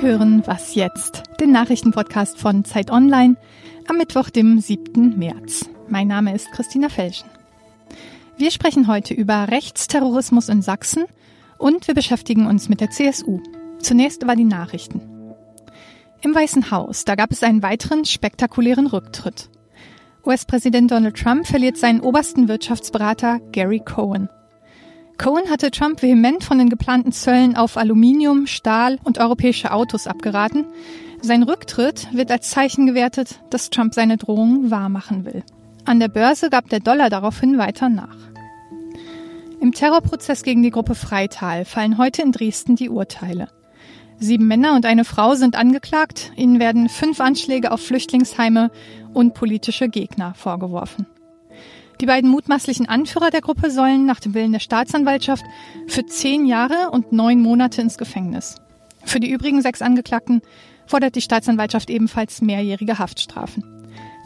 Hören Was jetzt? Den Nachrichtenpodcast von Zeit Online am Mittwoch, dem 7. März. Mein Name ist Christina Felschen. Wir sprechen heute über Rechtsterrorismus in Sachsen und wir beschäftigen uns mit der CSU. Zunächst aber die Nachrichten. Im Weißen Haus, da gab es einen weiteren spektakulären Rücktritt. US-Präsident Donald Trump verliert seinen obersten Wirtschaftsberater Gary Cohen. Cohen hatte Trump vehement von den geplanten Zöllen auf Aluminium, Stahl und europäische Autos abgeraten. Sein Rücktritt wird als Zeichen gewertet, dass Trump seine Drohungen wahrmachen will. An der Börse gab der Dollar daraufhin weiter nach. Im Terrorprozess gegen die Gruppe Freital fallen heute in Dresden die Urteile. Sieben Männer und eine Frau sind angeklagt. Ihnen werden fünf Anschläge auf Flüchtlingsheime und politische Gegner vorgeworfen. Die beiden mutmaßlichen Anführer der Gruppe sollen nach dem Willen der Staatsanwaltschaft für zehn Jahre und neun Monate ins Gefängnis. Für die übrigen sechs Angeklagten fordert die Staatsanwaltschaft ebenfalls mehrjährige Haftstrafen.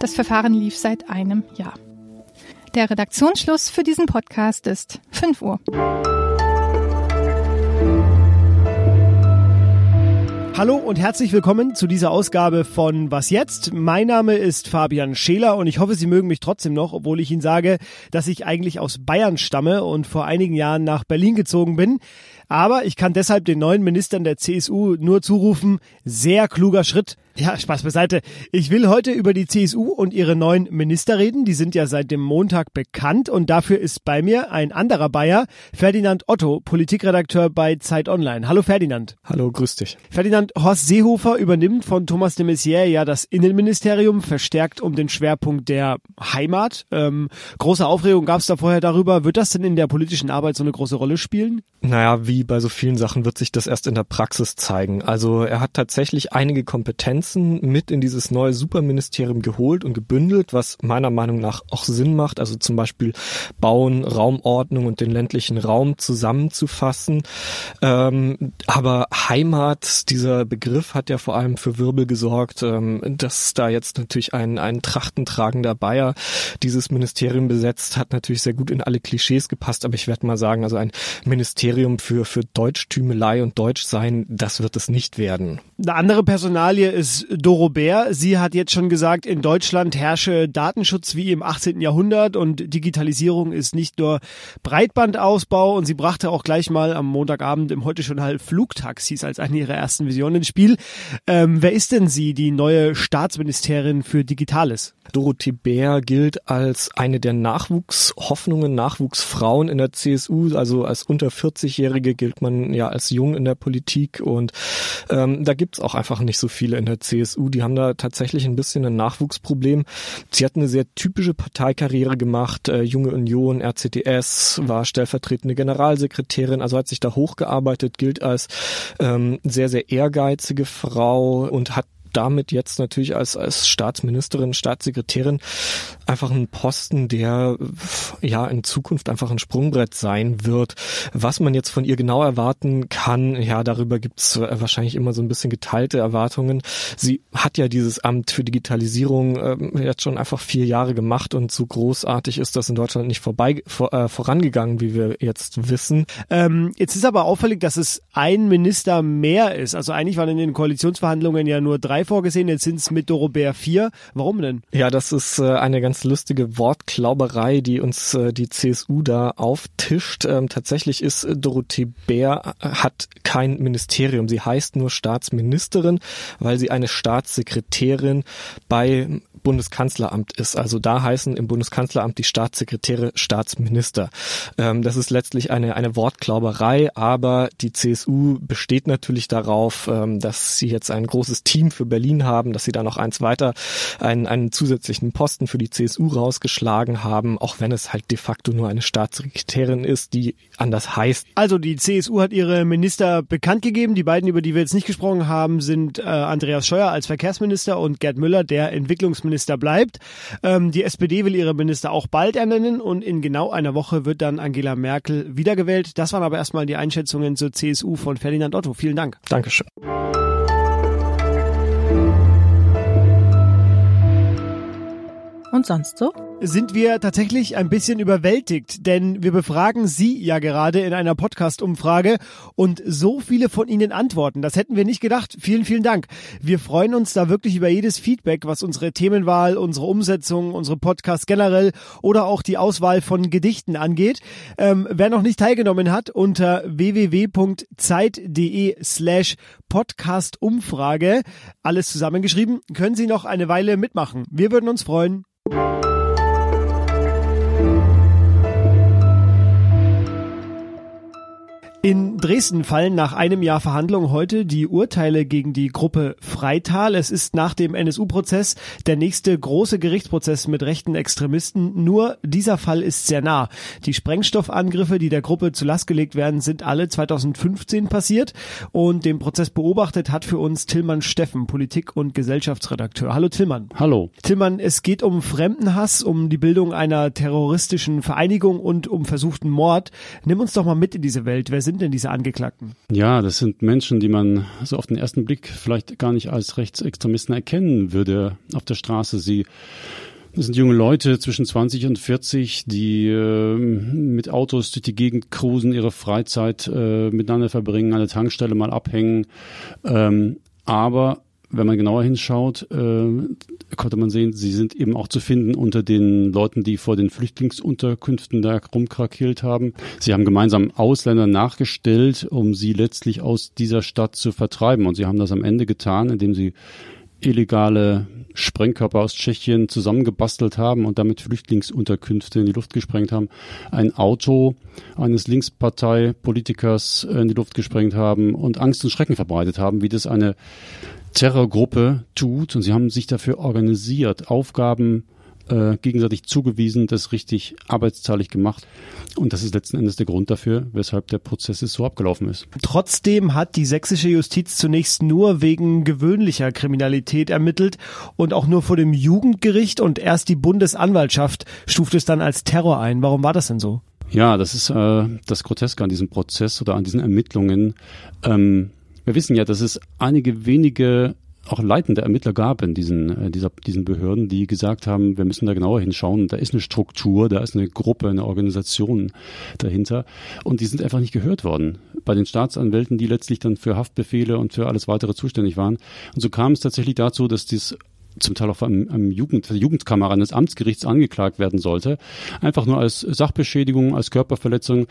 Das Verfahren lief seit einem Jahr. Der Redaktionsschluss für diesen Podcast ist 5 Uhr. Hallo und herzlich willkommen zu dieser Ausgabe von Was jetzt? Mein Name ist Fabian Scheler und ich hoffe, Sie mögen mich trotzdem noch, obwohl ich Ihnen sage, dass ich eigentlich aus Bayern stamme und vor einigen Jahren nach Berlin gezogen bin. Aber ich kann deshalb den neuen Ministern der CSU nur zurufen, sehr kluger Schritt. Ja, Spaß beiseite. Ich will heute über die CSU und ihre neuen Minister reden. Die sind ja seit dem Montag bekannt und dafür ist bei mir ein anderer Bayer, Ferdinand Otto, Politikredakteur bei Zeit Online. Hallo Ferdinand. Hallo, grüß dich. Ferdinand Horst Seehofer übernimmt von Thomas de Maizière ja das Innenministerium, verstärkt um den Schwerpunkt der Heimat. Ähm, große Aufregung gab es da vorher darüber. Wird das denn in der politischen Arbeit so eine große Rolle spielen? Naja, wie bei so vielen Sachen wird sich das erst in der Praxis zeigen. Also er hat tatsächlich einige Kompetenzen Kompetenzen mit in dieses neue Superministerium geholt und gebündelt, was meiner Meinung nach auch Sinn macht. Also zum Beispiel Bauen, Raumordnung und den ländlichen Raum zusammenzufassen. Ähm, aber Heimat, dieser Begriff hat ja vor allem für Wirbel gesorgt, ähm, dass da jetzt natürlich ein, ein trachtentragender Bayer dieses Ministerium besetzt, hat natürlich sehr gut in alle Klischees gepasst. Aber ich werde mal sagen, also ein Ministerium für, für Deutschtümelei und Deutschsein, das wird es nicht werden. Eine andere Personalie ist Doro Bär. Sie hat jetzt schon gesagt, in Deutschland herrsche Datenschutz wie im 18. Jahrhundert und Digitalisierung ist nicht nur Breitbandausbau und sie brachte auch gleich mal am Montagabend im Heute schon halb Flugtaxis als eine ihrer ersten Visionen ins Spiel. Ähm, wer ist denn sie, die neue Staatsministerin für Digitales? Dorothee Bär gilt als eine der Nachwuchshoffnungen, Nachwuchsfrauen in der CSU. Also als unter 40-Jährige gilt man ja als jung in der Politik und ähm, da gibt's auch einfach nicht so viele in der CSU. Die haben da tatsächlich ein bisschen ein Nachwuchsproblem. Sie hat eine sehr typische Parteikarriere gemacht. Äh, Junge Union, RCTS, war stellvertretende Generalsekretärin, also hat sich da hochgearbeitet, gilt als ähm, sehr, sehr ehrgeizige Frau und hat damit jetzt natürlich als, als Staatsministerin, Staatssekretärin einfach einen Posten, der ja in Zukunft einfach ein Sprungbrett sein wird. Was man jetzt von ihr genau erwarten kann, ja, darüber gibt's wahrscheinlich immer so ein bisschen geteilte Erwartungen. Sie hat ja dieses Amt für Digitalisierung äh, jetzt schon einfach vier Jahre gemacht und so großartig ist das in Deutschland nicht vorbei vor, äh, vorangegangen, wie wir jetzt wissen. Ähm, jetzt ist aber auffällig, dass es ein Minister mehr ist. Also eigentlich waren in den Koalitionsverhandlungen ja nur drei vorgesehen, jetzt sind es mit Dorobert vier. Warum denn? Ja, das ist äh, eine ganz lustige Wortklauberei, die uns äh, die CSU da auftischt. Ähm, tatsächlich ist äh, Dorothee Bär äh, hat kein Ministerium. Sie heißt nur Staatsministerin, weil sie eine Staatssekretärin bei Bundeskanzleramt ist. Also da heißen im Bundeskanzleramt die Staatssekretäre Staatsminister. Ähm, das ist letztlich eine, eine Wortklauberei, aber die CSU besteht natürlich darauf, ähm, dass sie jetzt ein großes Team für Berlin haben, dass sie da noch eins weiter einen, einen zusätzlichen Posten für die CSU rausgeschlagen haben, auch wenn es halt de facto nur eine Staatssekretärin ist, die anders heißt. Also die CSU hat ihre Minister bekannt gegeben. Die beiden, über die wir jetzt nicht gesprochen haben, sind äh, Andreas Scheuer als Verkehrsminister und Gerd Müller, der Entwicklungsminister Minister bleibt. Ähm, die SPD will ihre Minister auch bald ernennen und in genau einer Woche wird dann Angela Merkel wiedergewählt. Das waren aber erstmal die Einschätzungen zur CSU von Ferdinand Otto. Vielen Dank. Dankeschön. Und sonst so? Sind wir tatsächlich ein bisschen überwältigt, denn wir befragen Sie ja gerade in einer Podcast-Umfrage und so viele von Ihnen antworten. Das hätten wir nicht gedacht. Vielen, vielen Dank. Wir freuen uns da wirklich über jedes Feedback, was unsere Themenwahl, unsere Umsetzung, unsere Podcasts generell oder auch die Auswahl von Gedichten angeht. Ähm, wer noch nicht teilgenommen hat, unter www.zeit.de slash Podcast-Umfrage, alles zusammengeschrieben, können Sie noch eine Weile mitmachen. Wir würden uns freuen. In Dresden fallen nach einem Jahr Verhandlung heute die Urteile gegen die Gruppe Freital. Es ist nach dem NSU-Prozess der nächste große Gerichtsprozess mit rechten Extremisten. Nur dieser Fall ist sehr nah. Die Sprengstoffangriffe, die der Gruppe zu Last gelegt werden, sind alle 2015 passiert. Und den Prozess beobachtet hat für uns Tillmann Steffen, Politik- und Gesellschaftsredakteur. Hallo Tillmann. Hallo. Tillmann, es geht um Fremdenhass, um die Bildung einer terroristischen Vereinigung und um versuchten Mord. Nimm uns doch mal mit in diese Welt. Wer sind sind denn diese Angeklagten? Ja, das sind Menschen, die man so auf den ersten Blick vielleicht gar nicht als Rechtsextremisten erkennen würde auf der Straße. Sie das sind junge Leute zwischen 20 und 40, die äh, mit Autos durch die Gegend cruisen, ihre Freizeit äh, miteinander verbringen, an der Tankstelle mal abhängen. Ähm, aber wenn man genauer hinschaut, äh, konnte man sehen, sie sind eben auch zu finden unter den Leuten, die vor den Flüchtlingsunterkünften da rumkrakelt haben. Sie haben gemeinsam Ausländer nachgestellt, um sie letztlich aus dieser Stadt zu vertreiben. Und sie haben das am Ende getan, indem sie illegale Sprengkörper aus Tschechien zusammengebastelt haben und damit Flüchtlingsunterkünfte in die Luft gesprengt haben, ein Auto eines Linksparteipolitikers in die Luft gesprengt haben und Angst und Schrecken verbreitet haben, wie das eine Terrorgruppe tut. Und sie haben sich dafür organisiert, Aufgaben äh, gegenseitig zugewiesen, das richtig arbeitsteilig gemacht. Und das ist letzten Endes der Grund dafür, weshalb der Prozess so abgelaufen ist. Trotzdem hat die sächsische Justiz zunächst nur wegen gewöhnlicher Kriminalität ermittelt und auch nur vor dem Jugendgericht und erst die Bundesanwaltschaft stuft es dann als Terror ein. Warum war das denn so? Ja, das ist äh, das Groteske an diesem Prozess oder an diesen Ermittlungen. Ähm, wir wissen ja, dass es einige wenige auch leitende Ermittler gab in diesen, äh, dieser, diesen Behörden, die gesagt haben, wir müssen da genauer hinschauen. Da ist eine Struktur, da ist eine Gruppe, eine Organisation dahinter. Und die sind einfach nicht gehört worden. Bei den Staatsanwälten, die letztlich dann für Haftbefehle und für alles weitere zuständig waren. Und so kam es tatsächlich dazu, dass dies zum Teil auch am, am Jugend, Jugendkammer eines Amtsgerichts angeklagt werden sollte. Einfach nur als Sachbeschädigung, als Körperverletzung.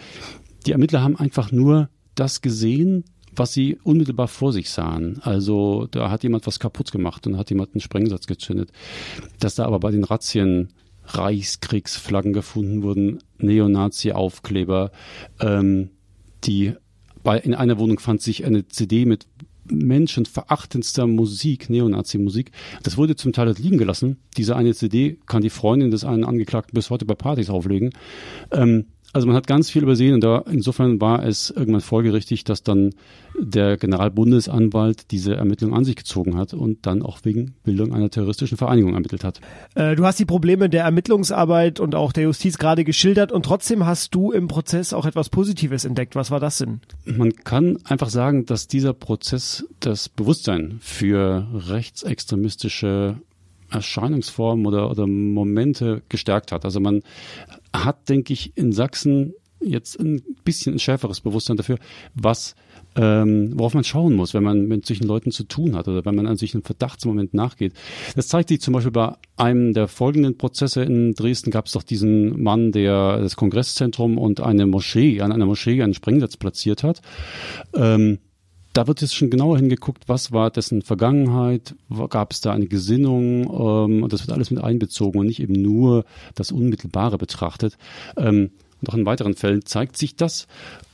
Die Ermittler haben einfach nur das gesehen, was sie unmittelbar vor sich sahen. Also da hat jemand was kaputt gemacht und hat jemand einen Sprengsatz gezündet. Dass da aber bei den Razzien Reichskriegsflaggen gefunden wurden, Neonazi-Aufkleber, ähm, die bei, in einer Wohnung fand sich eine CD mit menschenverachtendster Musik, Neonazi-Musik. Das wurde zum Teil liegen gelassen. Diese eine CD kann die Freundin des einen Angeklagten bis heute bei Partys auflegen. Ähm, also man hat ganz viel übersehen und da insofern war es irgendwann folgerichtig, dass dann der Generalbundesanwalt diese Ermittlung an sich gezogen hat und dann auch wegen Bildung einer terroristischen Vereinigung ermittelt hat. Äh, du hast die Probleme der Ermittlungsarbeit und auch der Justiz gerade geschildert und trotzdem hast du im Prozess auch etwas Positives entdeckt. Was war das denn? Man kann einfach sagen, dass dieser Prozess das Bewusstsein für rechtsextremistische Erscheinungsformen oder, oder Momente gestärkt hat. Also man hat, denke ich, in Sachsen jetzt ein bisschen ein schärferes Bewusstsein dafür, was ähm, worauf man schauen muss, wenn man mit solchen Leuten zu tun hat oder wenn man an einem Verdachtsmoment nachgeht. Das zeigt sich zum Beispiel bei einem der folgenden Prozesse in Dresden gab es doch diesen Mann, der das Kongresszentrum und eine Moschee, an einer Moschee einen Sprengsatz platziert hat. Ähm, da wird jetzt schon genauer hingeguckt, was war dessen Vergangenheit, gab es da eine Gesinnung ähm, und das wird alles mit einbezogen und nicht eben nur das Unmittelbare betrachtet. Ähm, und auch in weiteren Fällen zeigt sich das.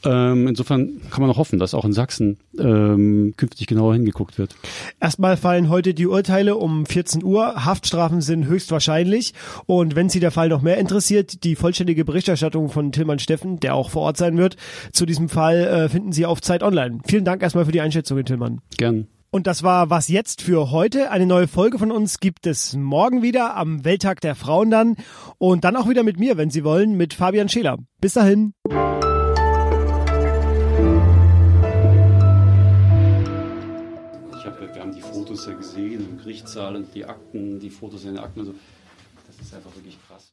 Ähm, insofern kann man auch hoffen, dass auch in Sachsen ähm, künftig genauer hingeguckt wird. Erstmal fallen heute die Urteile um 14 Uhr. Haftstrafen sind höchstwahrscheinlich. Und wenn Sie der Fall noch mehr interessiert, die vollständige Berichterstattung von Tilman Steffen, der auch vor Ort sein wird, zu diesem Fall äh, finden Sie auf Zeit Online. Vielen Dank erstmal für die Einschätzung, Tillmann. Gern. Und das war was jetzt für heute. Eine neue Folge von uns gibt es morgen wieder am Welttag der Frauen dann. Und dann auch wieder mit mir, wenn Sie wollen, mit Fabian Scheler. Bis dahin. Ich hab, wir haben die Fotos ja gesehen im Gerichtssaal und die Akten, die Fotos in den Akten. Also das ist einfach wirklich krass.